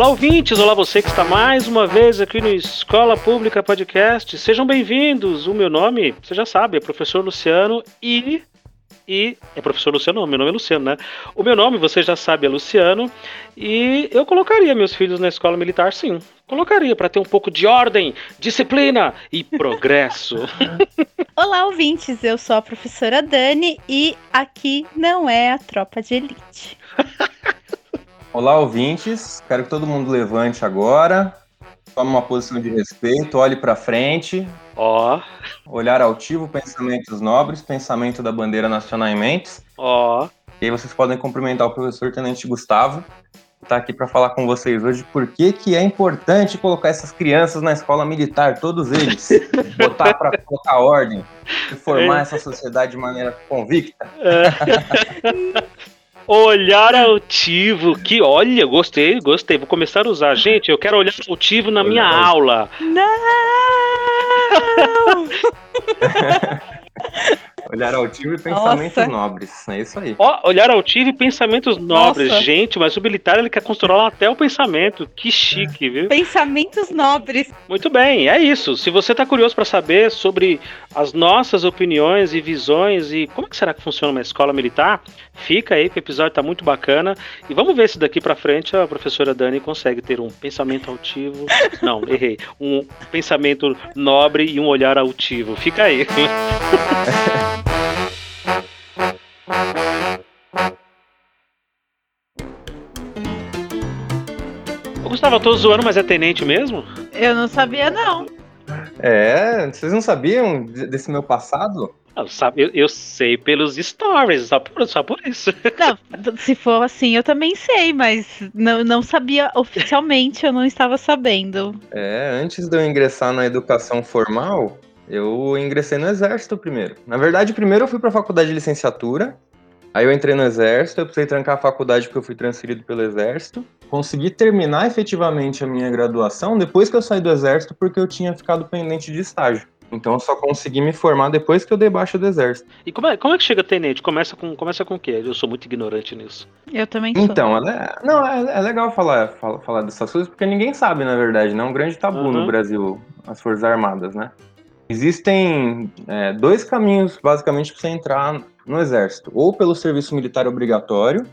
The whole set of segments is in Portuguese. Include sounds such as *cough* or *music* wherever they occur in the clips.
Olá, ouvintes! Olá, você que está mais uma vez aqui no Escola Pública Podcast. Sejam bem-vindos! O meu nome, você já sabe, é Professor Luciano e. E. É Professor Luciano, meu nome é Luciano, né? O meu nome, você já sabe, é Luciano. E eu colocaria meus filhos na escola militar, sim. Colocaria para ter um pouco de ordem, disciplina e progresso. *laughs* Olá, ouvintes! Eu sou a professora Dani e aqui não é a tropa de elite. *laughs* Olá, ouvintes. Quero que todo mundo levante agora. Tome uma posição de respeito, olhe para frente. Ó. Olhar altivo, pensamentos nobres, pensamento da bandeira nacional em mentes. Ó. E aí vocês podem cumprimentar o professor Tenente Gustavo, que está aqui para falar com vocês hoje por que, que é importante colocar essas crianças na escola militar, todos eles. *laughs* botar para colocar ordem e formar essa sociedade de maneira convicta. *laughs* Olhar altivo, que olha, gostei, gostei. Vou começar a usar. Gente, eu quero olhar altivo na minha aula. *laughs* Não! *laughs* Olhar altivo e pensamentos Nossa. nobres. É isso aí. Ó, olhar altivo e pensamentos nobres. Nossa. Gente, mas o militar ele quer controlar até o pensamento. Que chique, viu? Pensamentos nobres. Muito bem, é isso. Se você está curioso para saber sobre as nossas opiniões e visões e como é que será que funciona uma escola militar, fica aí que o episódio tá muito bacana. E vamos ver se daqui para frente a professora Dani consegue ter um pensamento altivo. *laughs* Não, errei. Um pensamento nobre e um olhar altivo. Fica aí. *laughs* Gustavo, eu tô zoando, mas é tenente mesmo? Eu não sabia, não. É, vocês não sabiam desse meu passado? Eu, eu, eu sei pelos stories, só por, só por isso. *laughs* Não, se for assim, eu também sei, mas não, não sabia oficialmente, eu não estava sabendo. É, antes de eu ingressar na educação formal, eu ingressei no exército primeiro. Na verdade, primeiro eu fui para a faculdade de licenciatura, aí eu entrei no exército, eu precisei trancar a faculdade porque eu fui transferido pelo exército. Consegui terminar efetivamente a minha graduação depois que eu saí do exército porque eu tinha ficado pendente de estágio. Então eu só consegui me formar depois que eu dei baixa do exército. E como é, como é que chega tenente? Começa com, começa com o quê? Eu sou muito ignorante nisso. Eu também sou. Então, é, não, é, é legal falar, falar, falar, dessas coisas porque ninguém sabe, na verdade, né? É um grande tabu uhum. no Brasil, as Forças Armadas, né? Existem é, dois caminhos, basicamente, para você entrar no Exército: ou pelo serviço militar obrigatório,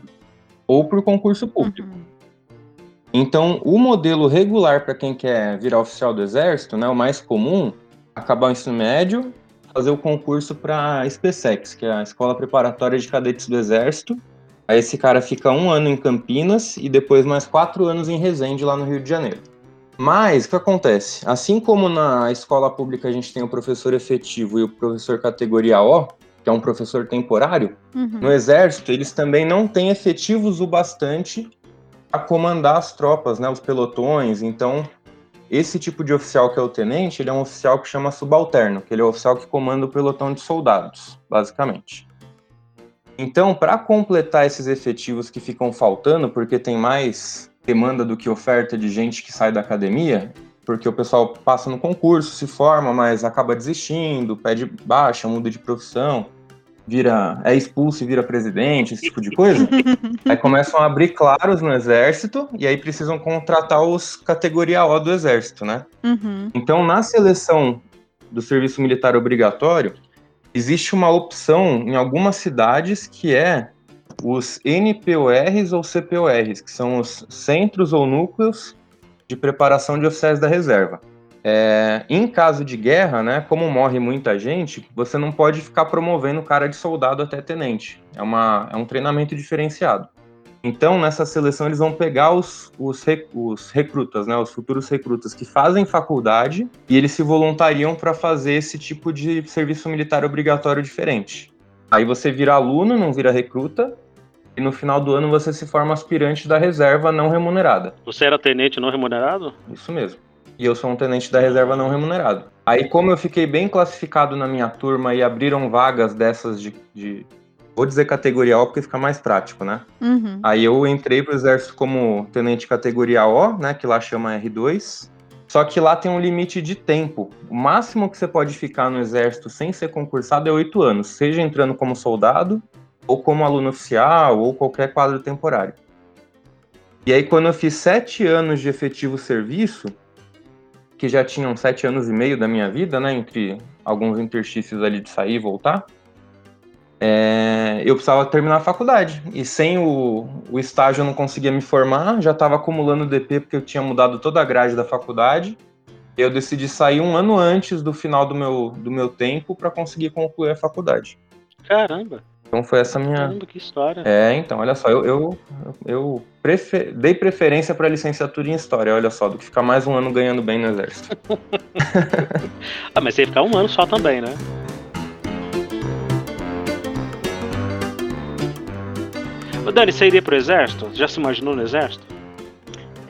ou por concurso público. Uhum. Então, o modelo regular para quem quer virar oficial do Exército, né, o mais comum, acabar o ensino médio, fazer o concurso para a SPSEX, que é a Escola Preparatória de Cadetes do Exército. Aí esse cara fica um ano em Campinas e depois mais quatro anos em Resende, lá no Rio de Janeiro. Mas o que acontece? Assim como na escola pública a gente tem o professor efetivo e o professor categoria O, que é um professor temporário, uhum. no exército eles também não têm efetivos o bastante a comandar as tropas, né, os pelotões. Então, esse tipo de oficial que é o tenente, ele é um oficial que chama subalterno, que ele é o oficial que comanda o pelotão de soldados, basicamente. Então, para completar esses efetivos que ficam faltando, porque tem mais demanda do que oferta de gente que sai da academia, porque o pessoal passa no concurso, se forma, mas acaba desistindo, pede baixa, muda de profissão, vira é expulso e vira presidente, esse tipo de coisa. *laughs* aí começam a abrir claros no exército e aí precisam contratar os categoria O do exército, né? Uhum. Então, na seleção do serviço militar obrigatório, existe uma opção em algumas cidades que é os NPORs ou CPORs, que são os Centros ou Núcleos de Preparação de Oficiais da Reserva. É, em caso de guerra, né, como morre muita gente, você não pode ficar promovendo o cara de soldado até tenente. É, uma, é um treinamento diferenciado. Então, nessa seleção, eles vão pegar os, os, os recrutas, né, os futuros recrutas que fazem faculdade e eles se voluntariam para fazer esse tipo de serviço militar obrigatório diferente. Aí você vira aluno, não vira recruta, e no final do ano você se forma aspirante da reserva não remunerada. Você era tenente não remunerado? Isso mesmo. E eu sou um tenente da reserva não remunerado. Aí, como eu fiquei bem classificado na minha turma e abriram vagas dessas de. de vou dizer categoria O porque fica mais prático, né? Uhum. Aí eu entrei pro exército como tenente categoria O, né? Que lá chama R2. Só que lá tem um limite de tempo. O máximo que você pode ficar no exército sem ser concursado é oito anos, seja entrando como soldado ou como aluno oficial, ou qualquer quadro temporário. E aí, quando eu fiz sete anos de efetivo serviço, que já tinham sete anos e meio da minha vida, né? Entre alguns interstícios ali de sair e voltar, é, eu precisava terminar a faculdade. E sem o, o estágio eu não conseguia me formar, já estava acumulando DP porque eu tinha mudado toda a grade da faculdade. Eu decidi sair um ano antes do final do meu, do meu tempo para conseguir concluir a faculdade. Caramba! Então foi essa minha. Caramba, que história. É, então, olha só, eu, eu, eu prefer... dei preferência para licenciatura em História, olha só, do que ficar mais um ano ganhando bem no Exército. *laughs* ah, mas você ia ficar um ano só também, né? Ô Dani, você iria pro Exército? Já se imaginou no Exército?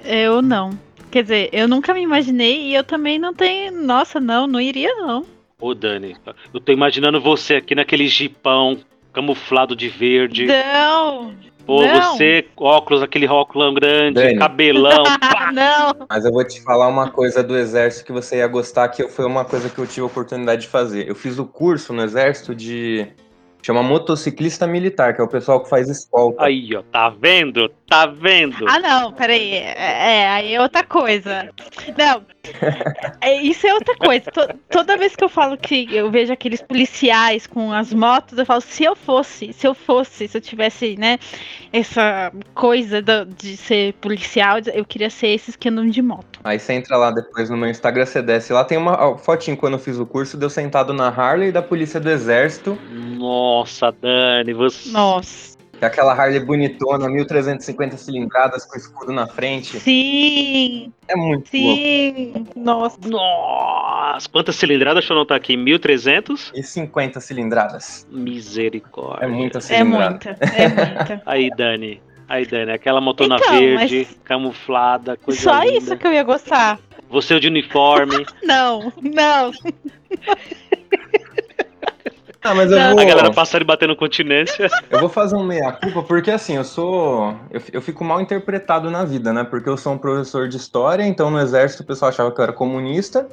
Eu não. Quer dizer, eu nunca me imaginei e eu também não tenho. Nossa, não, não iria não. Ô Dani, eu tô imaginando você aqui naquele jipão camuflado de verde. Não! Ou não. você, óculos, aquele óculos grande, Dani. cabelão. *laughs* não! Mas eu vou te falar uma coisa do exército que você ia gostar, que foi uma coisa que eu tive a oportunidade de fazer. Eu fiz o curso no exército de Chama motociclista militar, que é o pessoal que faz escolta. Aí, ó, tá vendo? Tá vendo? Ah, não, peraí. É, é aí é outra coisa. Não, é, isso é outra coisa. toda vez que eu falo que eu vejo aqueles policiais com as motos, eu falo, se eu fosse, se eu fosse, se eu tivesse, né, essa coisa de ser policial, eu queria ser esses que andam de moto. Aí você entra lá depois no meu Instagram, você desce lá, tem uma fotinho quando eu fiz o curso, deu sentado na Harley da Polícia do Exército. Nossa, Dani, você. Nossa. É aquela Harley bonitona, 1350 cilindradas com escudo na frente. Sim! É muito Sim! Louco. Nossa! Nossa! Quantas cilindradas? Deixa eu anotar aqui. 1300? E 50 cilindradas. Misericórdia. É muita cilindrada. É muita, é muita. *laughs* Aí, Dani. Aí, Dani, aquela motona então, verde, mas... camuflada, coisa Só linda. isso que eu ia gostar. Você de uniforme. *laughs* não, não. *laughs* Ah, mas eu vou... A galera passando e batendo continência. *laughs* Eu vou fazer um meia-culpa, porque assim, eu sou. Eu, eu fico mal interpretado na vida, né? Porque eu sou um professor de história, então no exército o pessoal achava que eu era comunista.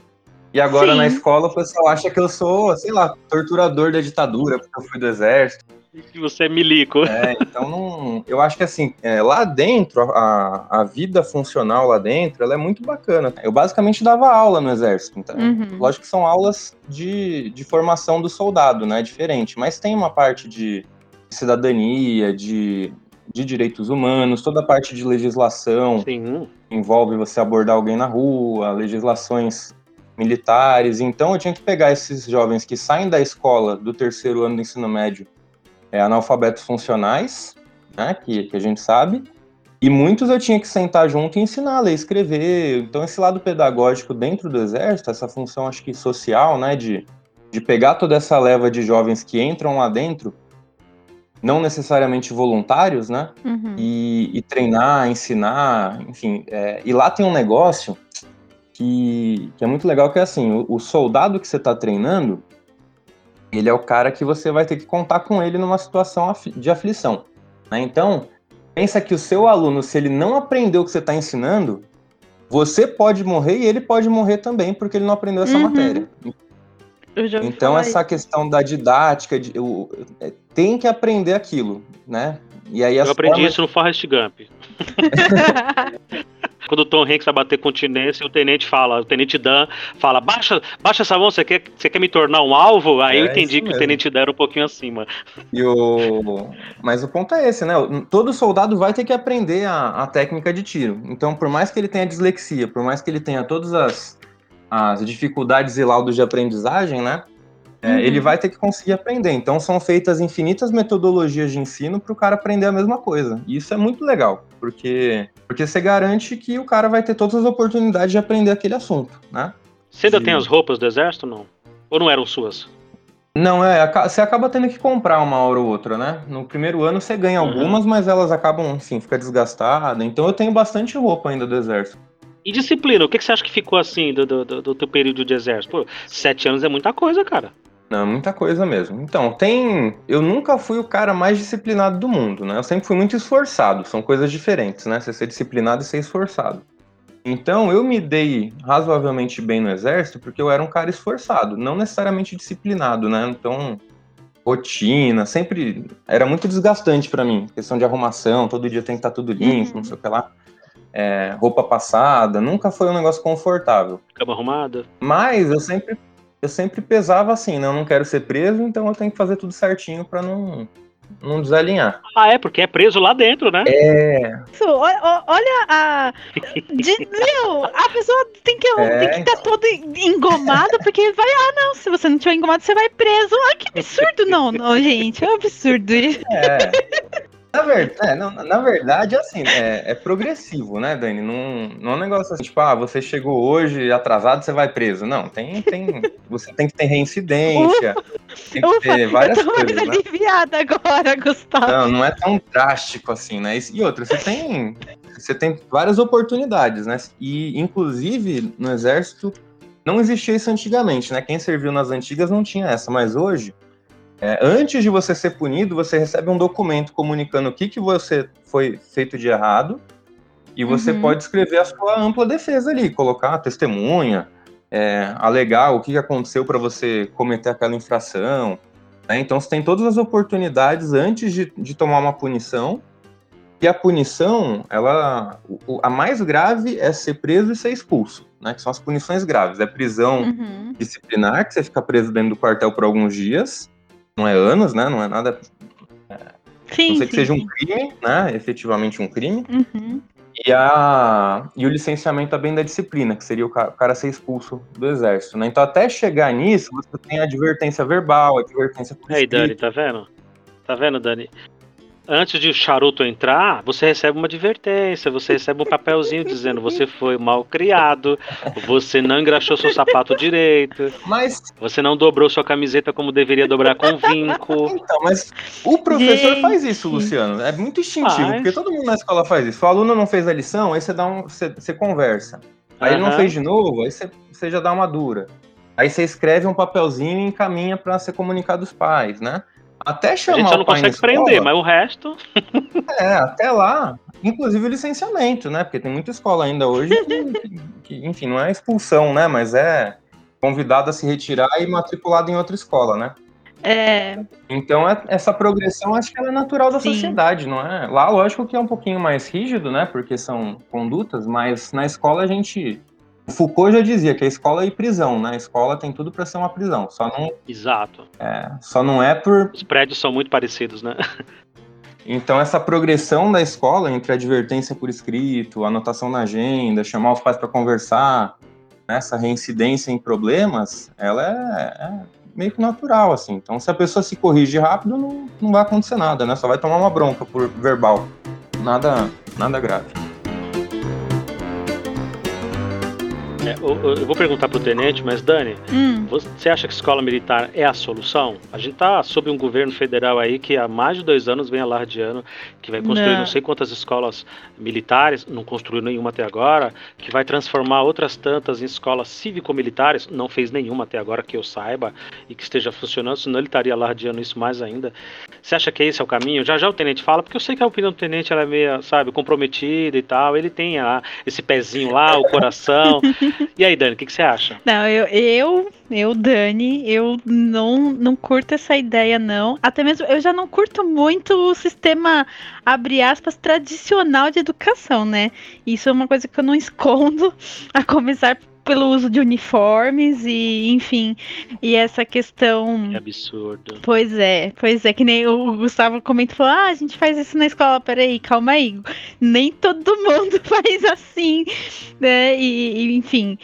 E agora Sim. na escola o pessoal acha que eu sou, sei lá, torturador da ditadura, porque eu fui do exército que você é milico. É, então não, eu acho que assim, é, lá dentro, a, a vida funcional lá dentro, ela é muito bacana. Eu basicamente dava aula no exército, então, uhum. lógico que são aulas de, de formação do soldado, né, diferente, mas tem uma parte de cidadania, de, de direitos humanos, toda a parte de legislação Sim. envolve você abordar alguém na rua, legislações militares. Então eu tinha que pegar esses jovens que saem da escola do terceiro ano do ensino médio é, analfabetos funcionais, né, que, que a gente sabe, e muitos eu tinha que sentar junto e ensinar a ler, escrever. Então, esse lado pedagógico dentro do exército, essa função, acho que social, né, de, de pegar toda essa leva de jovens que entram lá dentro, não necessariamente voluntários, né, uhum. e, e, treinar, ensinar, enfim. É, e lá tem um negócio que, que é muito legal, que é assim, o, o soldado que você está treinando, ele é o cara que você vai ter que contar com ele numa situação de aflição. Né? Então, pensa que o seu aluno, se ele não aprendeu o que você está ensinando, você pode morrer e ele pode morrer também, porque ele não aprendeu essa uhum. matéria. então, essa isso. questão da didática, de, eu, é, tem que aprender aquilo, né? E aí eu aprendi formas... isso no Forrest Gump. *laughs* *laughs* Quando o Tom Hanks vai bater continência, o tenente fala, o tenente Dan fala, baixa, baixa essa mão, você quer, você quer me tornar um alvo? Aí é eu entendi que o tenente Dan era um pouquinho acima. E o... Mas o ponto é esse, né? Todo soldado vai ter que aprender a, a técnica de tiro. Então, por mais que ele tenha dislexia, por mais que ele tenha todas as, as dificuldades e laudos de aprendizagem, né? É, uhum. Ele vai ter que conseguir aprender. Então são feitas infinitas metodologias de ensino para o cara aprender a mesma coisa. E isso é muito legal, porque, porque você garante que o cara vai ter todas as oportunidades de aprender aquele assunto, né? Você ainda tem as roupas do exército não? Ou não eram suas? Não, é, você acaba tendo que comprar uma hora ou outra, né? No primeiro ano você ganha uhum. algumas, mas elas acabam, enfim, fica desgastada. Então eu tenho bastante roupa ainda do exército. E disciplina, o que, que você acha que ficou assim do, do, do, do teu período de exército? Pô, sete anos é muita coisa, cara. Não, muita coisa mesmo. Então, tem. Eu nunca fui o cara mais disciplinado do mundo, né? Eu sempre fui muito esforçado. São coisas diferentes, né? Você ser disciplinado e ser esforçado. Então, eu me dei razoavelmente bem no exército porque eu era um cara esforçado, não necessariamente disciplinado, né? Então, rotina, sempre era muito desgastante para mim. Questão de arrumação, todo dia tem que estar tudo limpo, uhum. não sei o que lá. é, roupa passada, nunca foi um negócio confortável. Cama arrumada. Mas eu sempre, eu sempre pesava assim, né? Eu não quero ser preso, então eu tenho que fazer tudo certinho para não, não desalinhar. Ah, é, porque é preso lá dentro, né? É. Isso, olha, olha a. De, meu, a pessoa tem que é. estar tá toda engomada, porque vai. Ah, não, se você não tiver engomado, você vai preso. Ah, que absurdo, não, não, gente. É um absurdo isso. É. Na verdade, é, não, na verdade, assim, é, é, progressivo, né, Dani? Não, não é um negócio assim, tipo, ah, você chegou hoje atrasado, você vai preso. Não, tem, tem, você tem que ter reincidência, tem que ter várias eu tô coisas. Mais né? aliviada agora, Gustavo. Não, não é tão drástico assim, né? E outra, você tem, você tem várias oportunidades, né? E, inclusive, no exército, não existia isso antigamente, né? Quem serviu nas antigas não tinha essa, mas hoje é, antes de você ser punido, você recebe um documento comunicando o que, que você foi feito de errado e você uhum. pode escrever a sua ampla defesa ali, colocar a testemunha, é, alegar o que aconteceu para você cometer aquela infração. Né? Então você tem todas as oportunidades antes de, de tomar uma punição. E a punição, ela, a mais grave é ser preso e ser expulso, né? Que são as punições graves. É prisão uhum. disciplinar, que você fica preso dentro do quartel por alguns dias não é anos, né? Não é nada. É, sim, não sei sim, que seja um crime, né? Efetivamente um crime. Uhum. E, a, e o licenciamento bem da disciplina, que seria o cara, o cara, ser expulso do exército, né? Então, até chegar nisso, você tem a advertência verbal, a advertência por Aí, Dani, tá vendo? Tá vendo, Dani? Antes de o charuto entrar, você recebe uma advertência, você recebe um papelzinho dizendo você foi mal criado, você não engraxou seu sapato direito, mas você não dobrou sua camiseta como deveria dobrar com vinco. *laughs* Então, mas o professor faz isso, Luciano. É muito instintivo, porque todo mundo na escola faz isso. O aluno não fez a lição, aí você dá um, você, você conversa. Aí uhum. ele não fez de novo, aí você, você já dá uma dura. Aí você escreve um papelzinho e encaminha para ser comunicado aos pais, né? Até chamar. A gente só não consegue prender, mas o resto. *laughs* é, até lá. Inclusive o licenciamento, né? Porque tem muita escola ainda hoje que, que, enfim, não é expulsão, né? Mas é convidado a se retirar e matriculado em outra escola, né? É. Então, é, essa progressão acho que ela é natural da Sim. sociedade, não é? Lá, lógico que é um pouquinho mais rígido, né? Porque são condutas, mas na escola a gente Foucault já dizia que a escola é prisão, né? A escola tem tudo para ser uma prisão, só não. Exato. É, só não é por. Os prédios são muito parecidos, né? Então, essa progressão da escola entre advertência por escrito, anotação na agenda, chamar os pais para conversar, né? essa reincidência em problemas, ela é, é, meio que natural, assim. Então, se a pessoa se corrige rápido, não, não vai acontecer nada, né? Só vai tomar uma bronca por verbal. Nada, nada grave. É, eu, eu, vou perguntar pro tenente, mas Dani, hum. você acha que escola militar é a solução? A gente tá sob um governo federal aí que há mais de dois anos vem alardeando que vai construir não, não sei quantas escolas militares, não construiu nenhuma até agora, que vai transformar outras tantas em escolas cívico-militares, não fez nenhuma até agora que eu saiba e que esteja funcionando, senão ele estaria alardeando isso mais ainda. Você acha que esse é o caminho? Já já o tenente fala, porque eu sei que a opinião do tenente ela é meio, sabe, comprometida e tal, ele tem a, esse pezinho lá, o coração. *laughs* E aí, Dani, o que, que, você acha? Não, eu, eu, eu, Dani, eu não, não curto essa ideia, não. Até mesmo, eu já não curto muito o sistema, abre aspas, tradicional de educação, né? Isso é uma coisa que eu não *laughs* escondo, a começar pelo uso de uniformes e, enfim, e essa questão. Que absurdo. Pois é, pois é, que nem o Gustavo comentou, falou: ah, a gente faz isso na escola, peraí, calma aí. Nem todo mundo *laughs* faz assim, né? E, e enfim.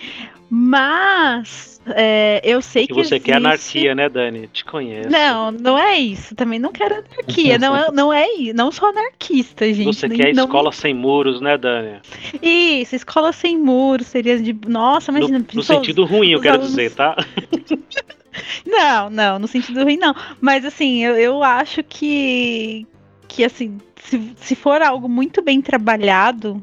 Mas é, eu sei que. que você existe... quer anarquia, né, Dani? Te conheço. Não, não é isso. Também não quero anarquia. não, é, não é isso. Não sou anarquista, gente. Você quer não... escola sem muros, né, Dani? Isso, escola sem muros seria de. Nossa, imagina. No, no sentido ruim, eu quero alunos... dizer, tá? *laughs* não, não, no sentido ruim, não. Mas assim, eu, eu acho que. Que assim, se, se for algo muito bem trabalhado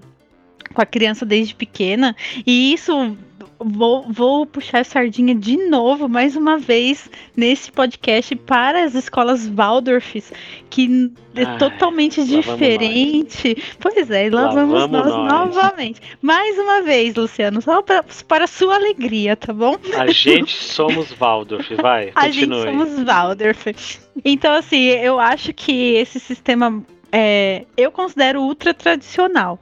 com a criança desde pequena, e isso vou, vou puxar a sardinha de novo, mais uma vez, nesse podcast para as escolas Waldorfs, que é Ai, totalmente diferente. Pois é, lá, lá vamos, vamos nós, nós, novamente. Mais uma vez, Luciano, só pra, para a sua alegria, tá bom? A gente somos Waldorf, vai, a *laughs* continue. A gente somos Waldorf. Então, assim, eu acho que esse sistema, é, eu considero ultra tradicional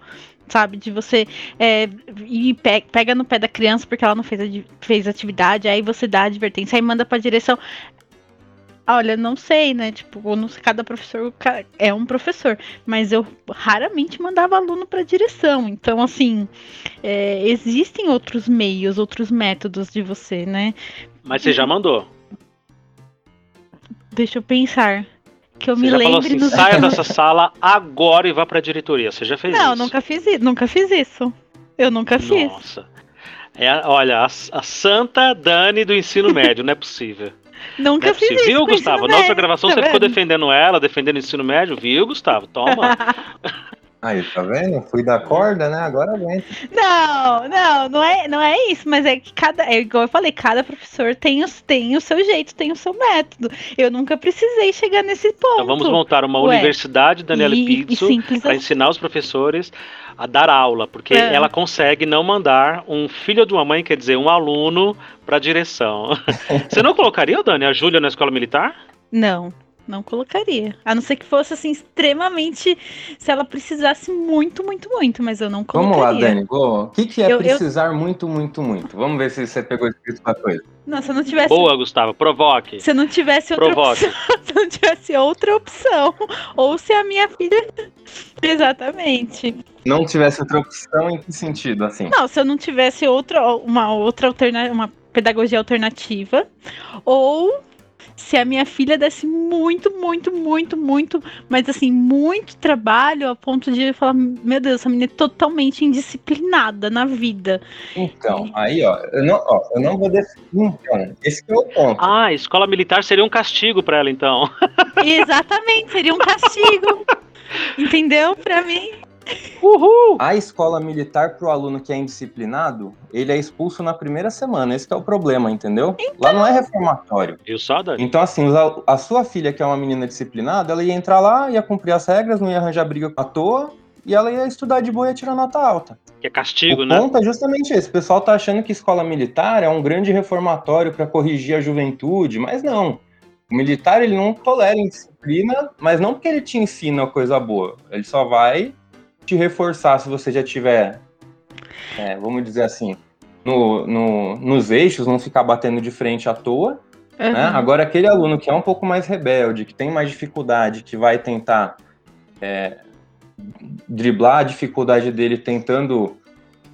sabe? De você é, ir pe pega no pé da criança porque ela não fez, fez atividade, aí você dá a advertência, aí manda pra direção. Olha, não sei, né? Tipo, não sei, cada professor é um professor, mas eu raramente mandava aluno para direção. Então, assim, é, existem outros meios, outros métodos de você, né? Mas você já mandou? Deixa eu pensar. Que eu você me já lembre falou assim, saia dessa sala agora e vá para a diretoria. Você já fez não, isso? Não, nunca fiz isso. Nunca fiz isso. Eu nunca fiz. Nossa. É, olha, a, a santa Dani do ensino médio, não é possível. *laughs* Nunca não é fiz possível. isso. Viu, Gustavo? Na outra gravação tá você ficou defendendo ela, defendendo o ensino médio, viu, Gustavo? Toma. *laughs* Aí, tá vendo? Fui da corda, né? Agora aguenta. Não, não, não é, não é isso, mas é que cada, é igual eu falei, cada professor tem, os, tem o seu jeito, tem o seu método. Eu nunca precisei chegar nesse ponto. Então vamos montar uma Ué, universidade, Daniela Pizzo, para assim. ensinar os professores a dar aula, porque É. ela consegue não mandar um filho de uma mãe, quer dizer, um aluno, para a direção. *laughs* Você não colocaria, Dani, a Júlia na escola militar? Não, não colocaria. A não ser que fosse assim, extremamente. Se ela precisasse muito, muito, muito, mas eu não Vamos colocaria. lá, Dani. Vou- O que, que é Eu- eu- precisar muito, muito, muito? Vamos ver se você pegou escrito pra coisa. Não, se eu não tivesse. Boa, Gustavo, provoque. Se eu não tivesse outra Provoque. opção, *laughs* se eu não tivesse outra opção, ou se a minha filha. *laughs* Exatamente. Não tivesse outra opção, em que sentido, assim? Não, se eu não tivesse outra, uma outra alternativa, uma pedagogia alternativa, ou se a minha filha desse muito, muito, muito, muito, mas assim, muito trabalho a ponto de eu falar, meu Deus, essa menina é totalmente indisciplinada na vida. Então, aí, ó, eu não, ó, eu não vou definir. Então, esse que é o ponto. Ah, escola militar seria um castigo para ela, então. Exatamente, seria um castigo. *laughs* Entendeu? Pra mim. Uhul! A escola militar pro aluno que é indisciplinado, ele é expulso na primeira semana. Esse que é o problema, entendeu? Lá não é reformatório. Viu só, Dani? Então, assim, a sua filha, que é uma menina disciplinada, ela ia entrar lá, ia cumprir as regras, não ia arranjar briga à toa, e ela ia estudar de boa e ia tirar nota alta. Que é castigo, o né? ponto é justamente esse. O pessoal tá achando que escola militar é um grande reformatório para corrigir a juventude, mas não. O militar ele não tolera indisciplina, mas não porque ele te ensina coisa boa. Ele só vai te reforçar se você já tiver, é, vamos dizer assim, no, no- nos eixos, não ficar batendo de frente à toa. né? Uhum. Agora, aquele aluno que é um pouco mais rebelde, que tem mais dificuldade, que vai tentar é, driblar a dificuldade dele tentando,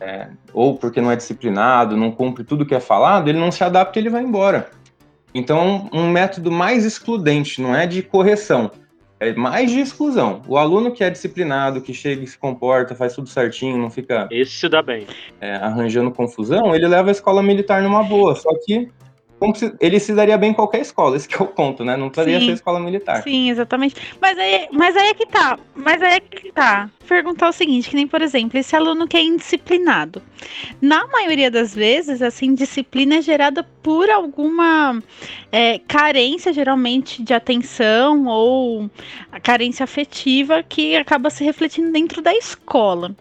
é, ou porque não é disciplinado, não cumpre tudo que é falado, ele não se adapta e ele vai embora. Então, um método mais excludente, não é de correção, é mais de exclusão. O aluno que é disciplinado, que chega e se comporta, faz tudo certinho, não fica Esse se dá bem. é, arranjando confusão, ele leva a escola militar numa boa. Só que ele se daria bem em qualquer escola, esse que é o ponto, né? Não precisaria ser escola militar. Sim, exatamente. Mas aí, mas aí é que tá. Mas aí é que tá. Perguntar o seguinte, que nem, por exemplo, esse aluno que é indisciplinado. Na maioria das vezes, essa indisciplina é gerada por alguma é, carência, geralmente, de atenção ou a carência afetiva que acaba se refletindo dentro da escola.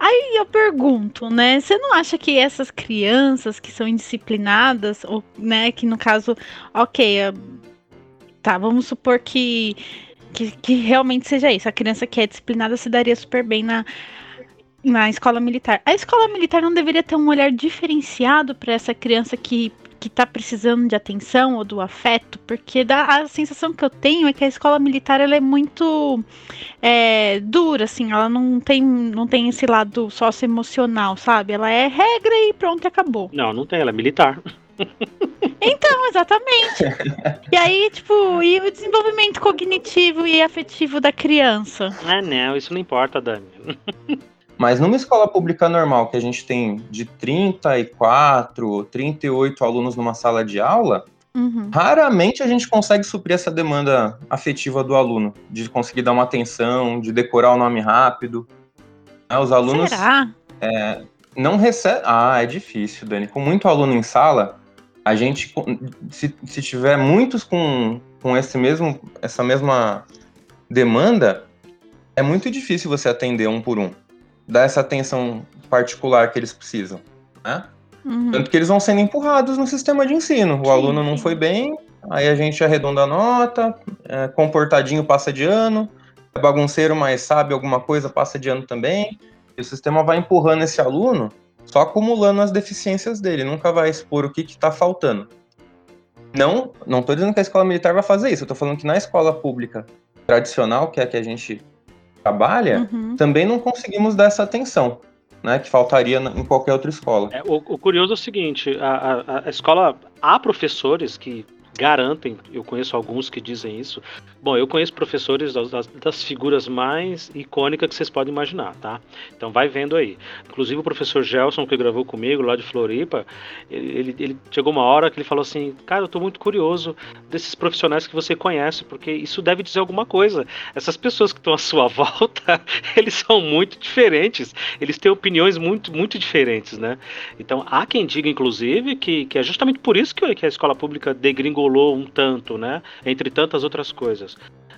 Aí eu pergunto, né? Você não acha que essas crianças que são indisciplinadas, ou, né, que no caso, ok, a- tá, vamos supor que, que, que realmente seja isso. A criança que é disciplinada se daria super bem na, na escola militar. A escola militar não deveria ter um olhar diferenciado para essa criança que que tá precisando de atenção ou do afeto, porque dá, a sensação que eu tenho é que a escola militar ela é muito é, dura, assim, ela não tem, não tem esse lado socioemocional, sabe? Ela é regra e pronto, acabou. Não, não tem, ela é militar. *laughs* Então, exatamente. e aí, tipo, e o desenvolvimento cognitivo e afetivo da criança? Ah, não, isso não importa, Dani. *laughs* Mas numa escola pública normal, que a gente tem de 34, 38 alunos numa sala de aula, Uhum. raramente a gente consegue suprir essa demanda afetiva do aluno, de conseguir dar uma atenção, de decorar o nome rápido. Né, Os alunos Será? não recebem. Ah, é difícil, Dani. Com muito aluno em sala, a gente, se, se tiver muitos com, com esse mesmo, essa mesma demanda, é muito difícil você atender um por um. Dar essa atenção particular que eles precisam. Né? Uhum. Tanto que eles vão sendo empurrados no sistema de ensino. O Sim, aluno não sim. foi bem, aí a gente arredonda a nota, é, comportadinho passa de ano, é bagunceiro, mas sabe alguma coisa, passa de ano também. E o sistema vai empurrando esse aluno só acumulando as deficiências dele, nunca vai expor o que está faltando. Não, não estou dizendo que a escola militar vai fazer isso, eu estou falando que na escola pública tradicional, que é a que a gente trabalha, uhum. também não conseguimos dar essa atenção. Né, que faltaria em qualquer outra escola. É, o, o, curioso é o seguinte: a, a, a escola há professores que garantem, eu conheço alguns que dizem isso. Bom, eu conheço professores das, das, figuras mais icônicas que vocês podem imaginar, tá? Então vai vendo aí. Inclusive o professor Gelson, que gravou comigo lá de Floripa, ele, ele chegou uma hora que ele falou assim: Cara, eu tô muito curioso desses profissionais que você conhece, porque isso deve dizer alguma coisa. Essas pessoas que estão à sua *laughs* volta, eles são muito diferentes, eles têm opiniões muito, muito diferentes, né? Então há quem diga, inclusive, que, que é justamente por isso que, que a escola pública degringolou rolou um tanto, né? Entre tantas outras coisas.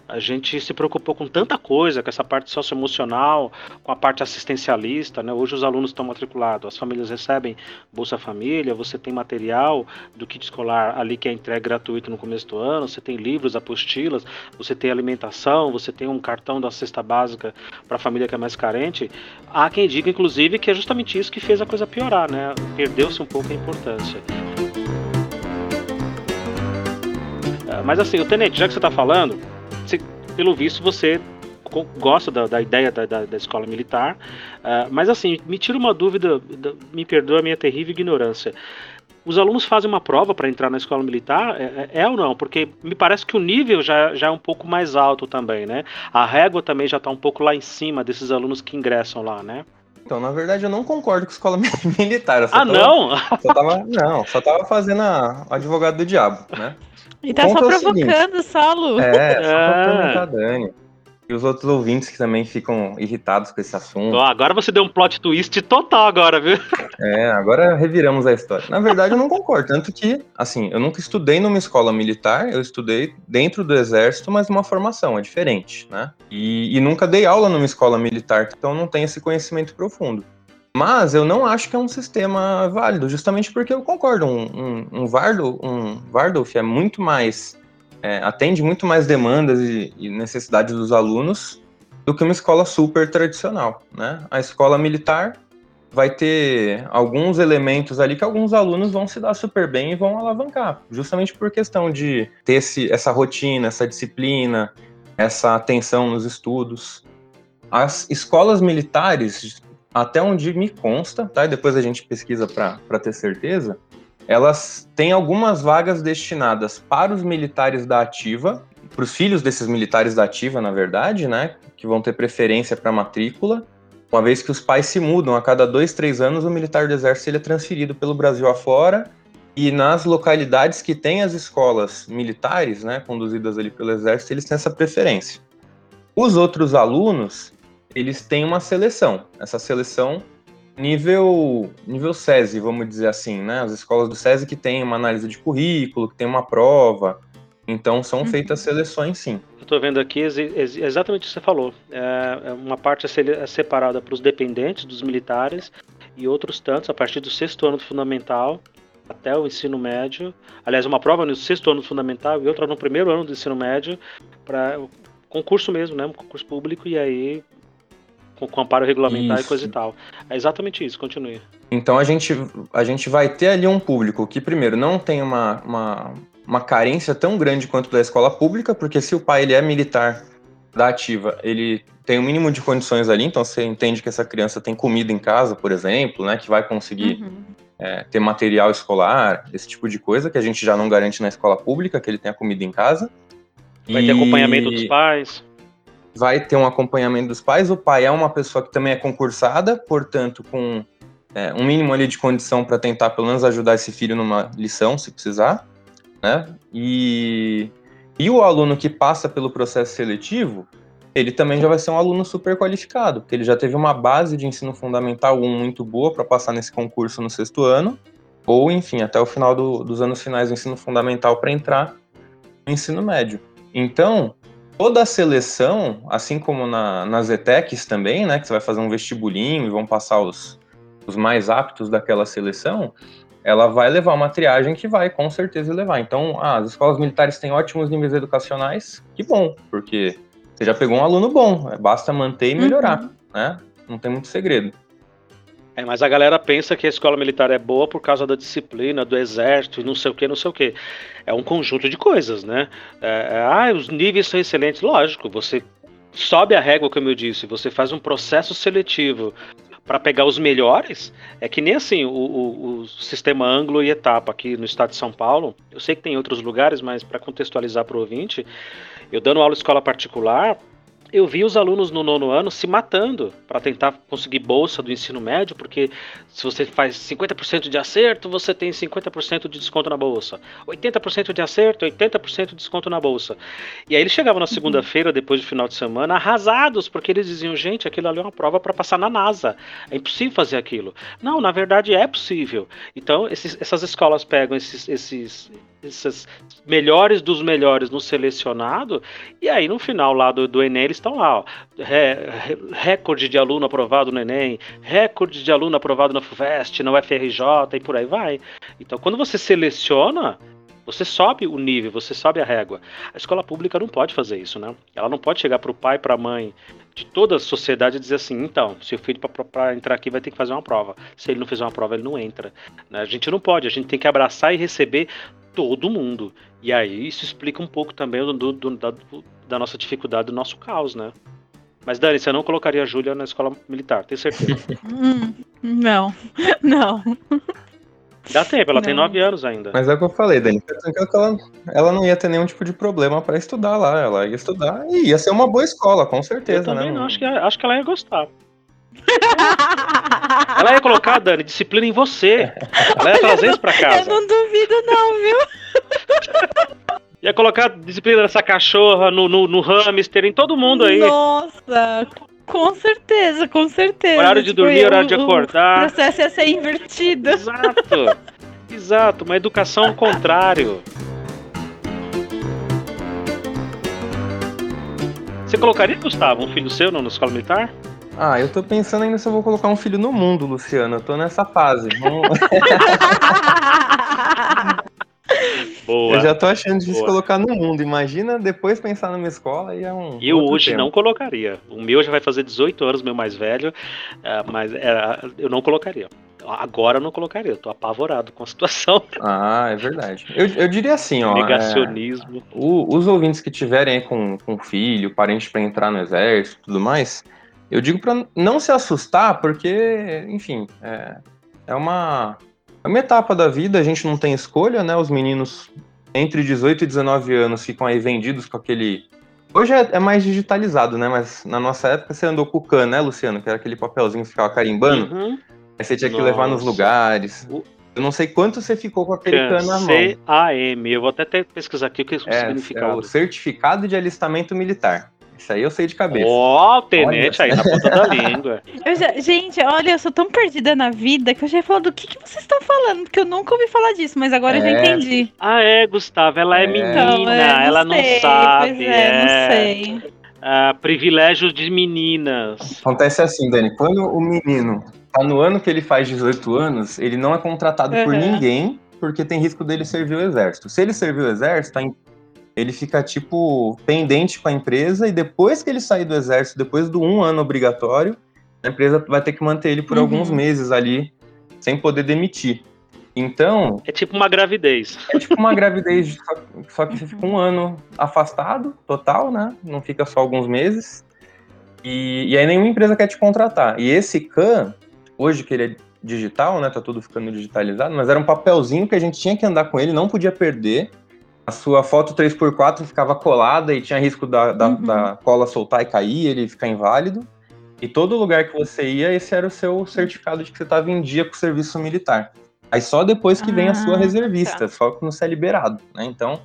A gente se preocupou com tanta coisa, com essa parte socioemocional, com a parte assistencialista, né? Hoje os alunos estão matriculados, as famílias recebem Bolsa Família, você tem material do kit escolar ali que é entregue gratuito no começo do ano, você tem livros, apostilas, você tem alimentação, você tem um cartão da cesta básica para a família que é mais carente. Há quem diga, inclusive, que é justamente isso que fez a coisa piorar, né? Perdeu-se um pouco a importância. Mas assim, o Tenente, já que você está falando, você, pelo visto você gosta da, da ideia da, da, da, escola militar, uh, mas assim, me tira uma dúvida, me perdoa a minha terrível ignorância. Os alunos fazem uma prova para entrar na escola militar? É, é, é, ou não? Porque me parece que o nível já, já é um pouco mais alto também, né? A régua também já está um pouco lá em cima desses alunos que ingressam lá, né? Então, na verdade, eu não concordo com escola *laughs* militar. ah, tava, não? Só tava, não, só tava fazendo a, o advogado do diabo, né? E tá só é provocando, é só, Lu. É, só pra perguntar, Dani. E os outros ouvintes que também ficam irritados com esse assunto. Oh, agora você deu um plot twist total agora, viu? É, agora reviramos a história. Na verdade, eu não concordo. Tanto que, assim, eu nunca estudei numa escola militar, eu estudei dentro do exército, mas numa formação, é diferente, né? E, e nunca dei aula numa escola militar, então não tenho esse conhecimento profundo. Mas eu não acho que é um sistema válido, justamente porque eu concordo. Um, um, um, Vardo, um é muito mais. É, atende muito mais demandas e, e, necessidades dos alunos do que uma escola super tradicional. Né? A escola militar vai ter alguns elementos ali que alguns alunos vão se dar super bem e vão alavancar, justamente por questão de ter esse, essa rotina, essa disciplina, essa atenção nos estudos. As escolas militares, até onde me consta, tá? E depois a gente pesquisa para ter certeza. Elas têm algumas vagas destinadas para os militares da ativa, para os filhos desses militares da ativa, na verdade, né? Que vão ter preferência para matrícula. Uma vez que os pais se mudam a cada dois, três anos, o militar do exército ele é transferido pelo Brasil afora e nas localidades que têm as escolas militares, né, conduzidas ali pelo exército, eles têm essa preferência. Os outros alunos, eles têm uma seleção. Essa seleção nível nível SESI, vamos dizer assim, né? As escolas do SESI que tem uma análise de currículo, que tem uma prova. Então são uhum. feitas seleções, sim. Eu estou vendo aqui exatamente o que você falou. É, é uma parte é separada para os dependentes dos militares e outros tantos a partir do sexto ano do fundamental até o ensino médio. Aliás, uma prova no sexto ano do fundamental e outra no primeiro ano do ensino médio para concurso mesmo, né? Um concurso público e aí com, com amparo regulamentar isso. e coisa e tal. É exatamente isso, continue. Então a gente, a gente vai ter ali um público que, primeiro, não tem uma, uma, uma carência tão grande quanto da escola pública, porque se o pai ele é militar da ativa, ele tem o um mínimo de condições ali, então você entende que essa criança tem comida em casa, por exemplo, né, que vai conseguir uhum. é, ter material escolar, esse tipo de coisa, que a gente já não garante na escola pública, que ele tenha comida em casa. Vai e... ter acompanhamento dos pais vai ter um acompanhamento dos pais. O pai é uma pessoa que também é concursada, portanto, com é, um mínimo ali de condição para tentar pelo menos ajudar esse filho numa lição, se precisar, né? E, e o aluno que passa pelo processo seletivo, ele também já vai ser um aluno super qualificado, porque ele já teve uma base de ensino fundamental 1 muito boa para passar nesse concurso no sexto ano, ou enfim, até o final do, dos anos finais do ensino fundamental para entrar no ensino médio. Então, toda a seleção, assim como na, nas ETECs também, né, que você vai fazer um vestibulinho e vão passar os, os mais aptos daquela seleção, ela vai levar uma triagem que vai com certeza levar. Então, ah, as escolas militares têm ótimos níveis educacionais, que bom, porque você já pegou um aluno bom, basta manter e melhorar, uhum. né? não tem muito segredo. É, mas a galera pensa que a escola militar é boa por causa da disciplina, do exército, não sei o que, não sei o que. É um conjunto de coisas, né? É, é, ah, os níveis são excelentes. Lógico, você sobe a régua, como eu disse, você faz um processo seletivo para pegar os melhores. É que nem assim o, o, o, sistema ângulo e etapa aqui no estado de São Paulo. Eu sei que tem outros lugares, mas para contextualizar para o ouvinte, eu dando aula em escola particular, eu vi os alunos no nono ano se matando para tentar conseguir bolsa do ensino médio, porque se você faz 50% de acerto, você tem 50% de desconto na bolsa. 80% de acerto, 80% de desconto na bolsa. E aí eles chegavam na uhum. segunda-feira, depois do final de semana, arrasados, porque eles diziam: gente, aquilo ali é uma prova para passar na NASA. É impossível fazer aquilo. Não, na verdade é possível. Então, esses, essas escolas pegam esses, esses esses melhores dos melhores no selecionado, e aí no final lá do, do Enem eles estão lá, ó, re, recorde de aluno aprovado no Enem, recorde de aluno aprovado na FUVEST, na UFRJ e por aí vai. Então quando você seleciona, você sobe o nível, você sobe a régua. A escola pública não pode fazer isso, né? Ela não pode chegar para o pai, para a mãe de toda a sociedade e dizer assim: então, seu filho para entrar aqui vai ter que fazer uma prova. Se ele não fizer uma prova, ele não entra. Né? A gente não pode, a gente tem que abraçar e receber todo mundo. E aí isso explica um pouco também do, do, da, da, nossa dificuldade, do nosso caos, né? Mas Dani, você não colocaria a Júlia na escola militar, tenho certeza. *laughs* hum, não, *laughs* não. Dá tempo, ela não. tem nove anos ainda. Mas é o que eu falei, Dani. Ela, ela não ia ter nenhum tipo de problema para estudar lá. Ela ia estudar e ia ser uma boa escola, com certeza. Eu também né? não, acho que, acho que ela ia gostar. *laughs* Ela ia colocar, Dani, disciplina em você. Ela ia trazer isso pra casa. Eu não duvido, não, viu? *laughs* Ia colocar disciplina nessa cachorra, no, no, no hamster, em todo mundo aí. Nossa, com certeza, com certeza. Horário de tipo, dormir, horário de acordar. O processo ia ser invertido. Exato. Exato, uma educação ao contrário. Você colocaria, Gustavo, um filho seu na escola militar? Ah, eu tô pensando ainda se eu vou colocar um filho no mundo, Luciano. Eu tô nessa fase. Vamos... *laughs* Boa. Eu já tô achando difícil Boa. colocar no mundo. Imagina depois pensar numa escola e é um. Eu hoje tema. não colocaria. O meu já vai fazer 18 anos, meu mais velho, é, mas é, eu não colocaria. Agora eu não colocaria, eu tô apavorado com a situação. *laughs* Ah, é verdade. Eu, eu diria assim, ó. Negacionismo. É, o, os ouvintes que tiverem com, com filho, parente para entrar no exército e tudo mais, eu digo para não se assustar, porque, enfim, é, é uma, é uma etapa da vida, a gente não tem escolha, né? Os meninos entre 18 e 19 anos ficam aí vendidos com aquele. Hoje é, é mais digitalizado, né? Mas na nossa época você andou com o CAN, né, Luciano? Que era aquele papelzinho que ficava carimbando. Uhum. Aí você tinha que nossa. levar nos lugares. Eu não sei quanto você ficou com aquele CAN na mão. C-A-M. Eu vou até pesquisar aqui o que é o é, significado. É o Certificado de Alistamento Militar. Isso aí eu sei de cabeça. Ó, oh, tenente aí na ponta da língua. *laughs* Já, gente, olha, eu sou tão perdida na vida que eu já falo do que, que vocês estão falando, porque eu nunca ouvi falar disso, mas agora é. eu já é. entendi. Ah, é, Gustavo, ela é, é. menina, então, é, não ela sei, não sabe. Pois é, não é. sei. Ah, privilégios de meninas. Acontece assim, Dani, quando o menino tá no ano que ele faz 18 anos, ele não é contratado uhum. por ninguém, porque tem risco dele servir o exército. Se ele servir o exército, tá ele fica, tipo, pendente com a empresa e depois que ele sair do exército, depois do um ano obrigatório, a empresa vai ter que manter ele por uhum. alguns meses ali, sem poder demitir. Então. É tipo uma gravidez. É tipo uma *laughs* gravidez, só, só que você fica um ano afastado, total, né? Não fica só alguns meses. E, e aí nenhuma empresa quer te contratar. E esse CAN, hoje que ele é digital, né? Tá tudo ficando digitalizado, mas era um papelzinho que a gente tinha que andar com ele, não podia perder a sua foto 3x4 ficava colada e tinha risco da, da, uhum. da, cola soltar e cair, ele ficar inválido. E todo lugar que você ia, esse era o seu certificado de que você estava em dia com o serviço militar. Aí só depois que ah, vem a sua ah, reservista, tá. só quando você é liberado, né? Então,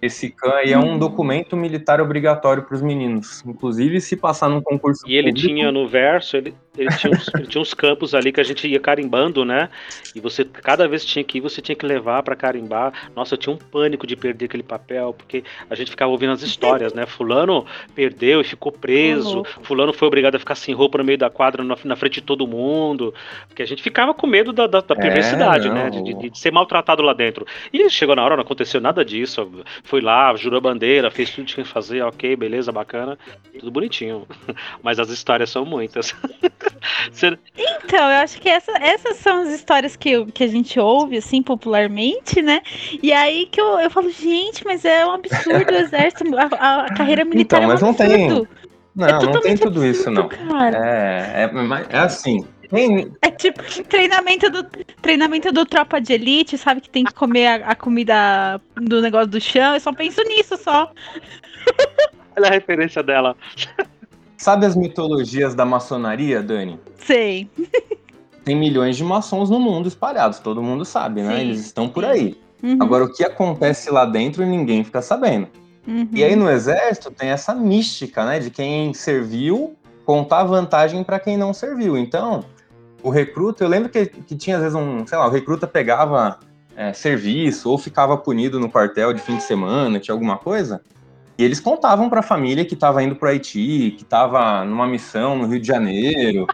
esse CAN aí é um uhum. documento militar obrigatório para os meninos. Inclusive, se passar num concurso E ele público... tinha no verso, ele, ele, tinha uns, ele, tinha uns, campos ali que a gente ia carimbando, né? E você, cada vez que tinha que ir, você tinha que levar para carimbar. Nossa, eu tinha um pânico de perder aquele papel, porque a gente ficava ouvindo as histórias, né? Fulano perdeu e ficou preso. Uhum. Fulano foi obrigado a ficar sem roupa no meio da quadra, na, na frente de todo mundo. Porque a gente ficava com medo da, da, da é, perversidade, é, né? De, de, de, ser maltratado lá dentro. E chegou na hora, não aconteceu nada disso. Foi lá, jurou bandeira, fez tudo que tinha que fazer, ok, beleza, bacana. Tudo bonitinho. *laughs* Mas as histórias são muitas. *laughs* Então, eu acho que essa, essas são as histórias que, eu, que a gente ouve, assim, popularmente, né? E aí que eu, eu falo, gente, mas é um absurdo o exército, a, a carreira militar então, mas é um não absurdo. Tem, não, é não tem tudo absurdo, isso, não. Cara. É, é, é assim, tem... É tipo treinamento do, treinamento do tropa de elite, sabe? Que tem que comer a, a comida do negócio do chão. Eu só penso nisso só. Olha a referência dela. Sabe as mitologias da maçonaria, Dani? Sei. *laughs* Tem milhões de maçons no mundo espalhados, todo mundo sabe, né? Sim. Eles estão por aí. Uhum. Agora, o que acontece lá dentro ninguém fica sabendo. Uhum. E aí no exército tem essa mística, né? De quem serviu contar vantagem para quem não serviu. Então, o recruta, eu lembro que, que tinha às vezes um, sei lá, o recruta pegava é, serviço ou ficava punido no quartel de fim de semana, tinha alguma coisa. E eles contavam para a família que estava indo para Haiti, que estava numa missão no Rio de Janeiro.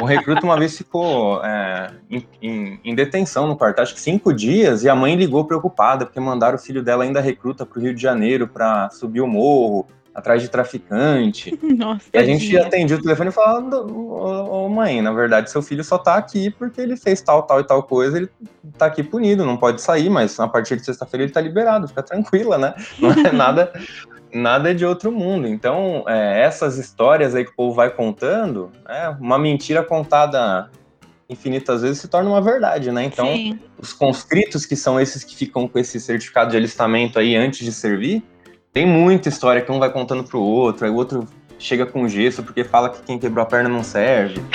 O recruta uma vez ficou é, em, em, em, detenção no quartel, acho que cinco dias, e a mãe ligou preocupada porque mandaram o filho dela ainda recruta para o Rio de Janeiro para subir o morro atrás de traficante. *laughs* Nossa, e a gente dia. atendia o telefone e falava, ô, ô, mãe, na verdade seu filho só tá aqui porque ele fez tal, tal e tal coisa, ele tá aqui punido, não pode sair, mas a partir de sexta-feira ele tá liberado, fica tranquila, né? Não é *laughs* nada, nada de outro mundo. Então, é, essas histórias aí que o povo vai contando, é uma mentira contada infinitas vezes se torna uma verdade, né? Então, Sim. os conscritos que são esses que ficam com esse certificado de alistamento aí antes de servir, tem muita história que um vai contando pro outro, aí o outro chega com gesso porque fala que quem quebrou a perna não serve. *laughs*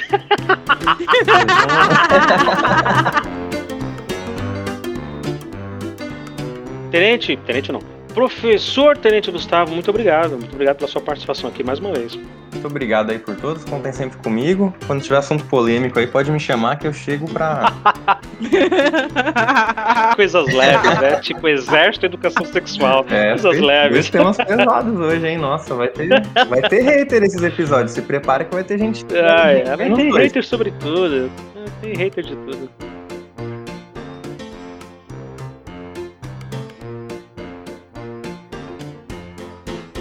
tenente, tenente não. Professor Tenente Gustavo, muito obrigado. Muito obrigado pela sua participação aqui mais uma vez. Muito obrigado aí por todos. Contem sempre comigo. Quando tiver assunto polêmico aí, pode me chamar que eu chego pra. *laughs* Coisas leves, né? Tipo exército e educação sexual. É, Coisas tem, leves. Temas pesados hoje, hein? Nossa, vai ter, vai ter hater esses episódios. Se prepara que vai ter gente. Ah, é. Vai ter hater sobre tudo. Tem hater de tudo.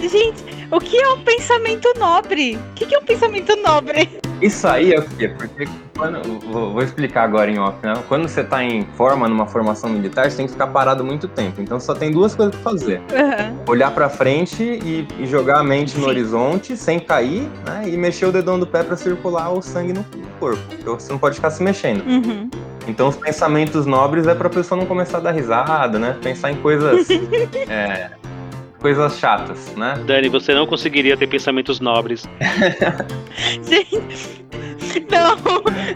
Gente, o que é um pensamento nobre? O que é um pensamento nobre? Isso aí é o quê? Porque quando, vou, vou, explicar agora em off, né? Quando você tá em forma, numa formação militar, você tem que ficar parado muito tempo. Então só tem duas coisas pra fazer. Uhum. Olhar pra frente e, e jogar a mente Sim. no horizonte, sem cair, né? E mexer o dedão do pé pra circular o sangue no corpo. Porque você não pode ficar se mexendo. Uhum. Então os pensamentos nobres é pra pessoa não começar a dar risada, né? Pensar em coisas... *laughs* é, coisas chatas, né? Dani, você não conseguiria ter pensamentos nobres. *laughs* Gente, não,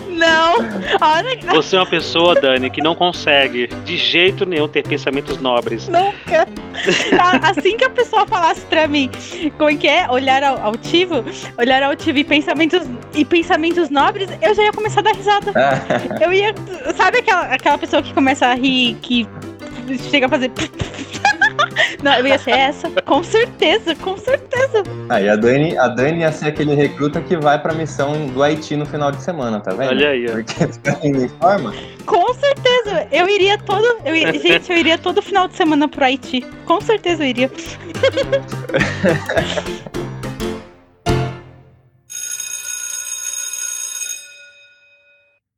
não. Olha... Você é uma pessoa, Dani, que não consegue de jeito nenhum ter pensamentos nobres. Nunca. Assim que a pessoa falasse pra mim como é que é olhar altivo, olhar altivo e pensamentos, e pensamentos nobres, eu já ia começar a dar risada. *laughs* eu ia. Sabe aquela, aquela pessoa que começa a rir, que chega a fazer. *laughs* Não, eu ia ser essa, com certeza, com certeza. Aí ah, a Dani, a Dani ia ser aquele recruta que vai pra missão do Haiti no final de semana, tá vendo? Olha aí. Porque fica *laughs* em forma. Com certeza, eu iria todo. Eu, gente, eu iria todo final de semana pro Haiti. Com certeza eu iria. *laughs*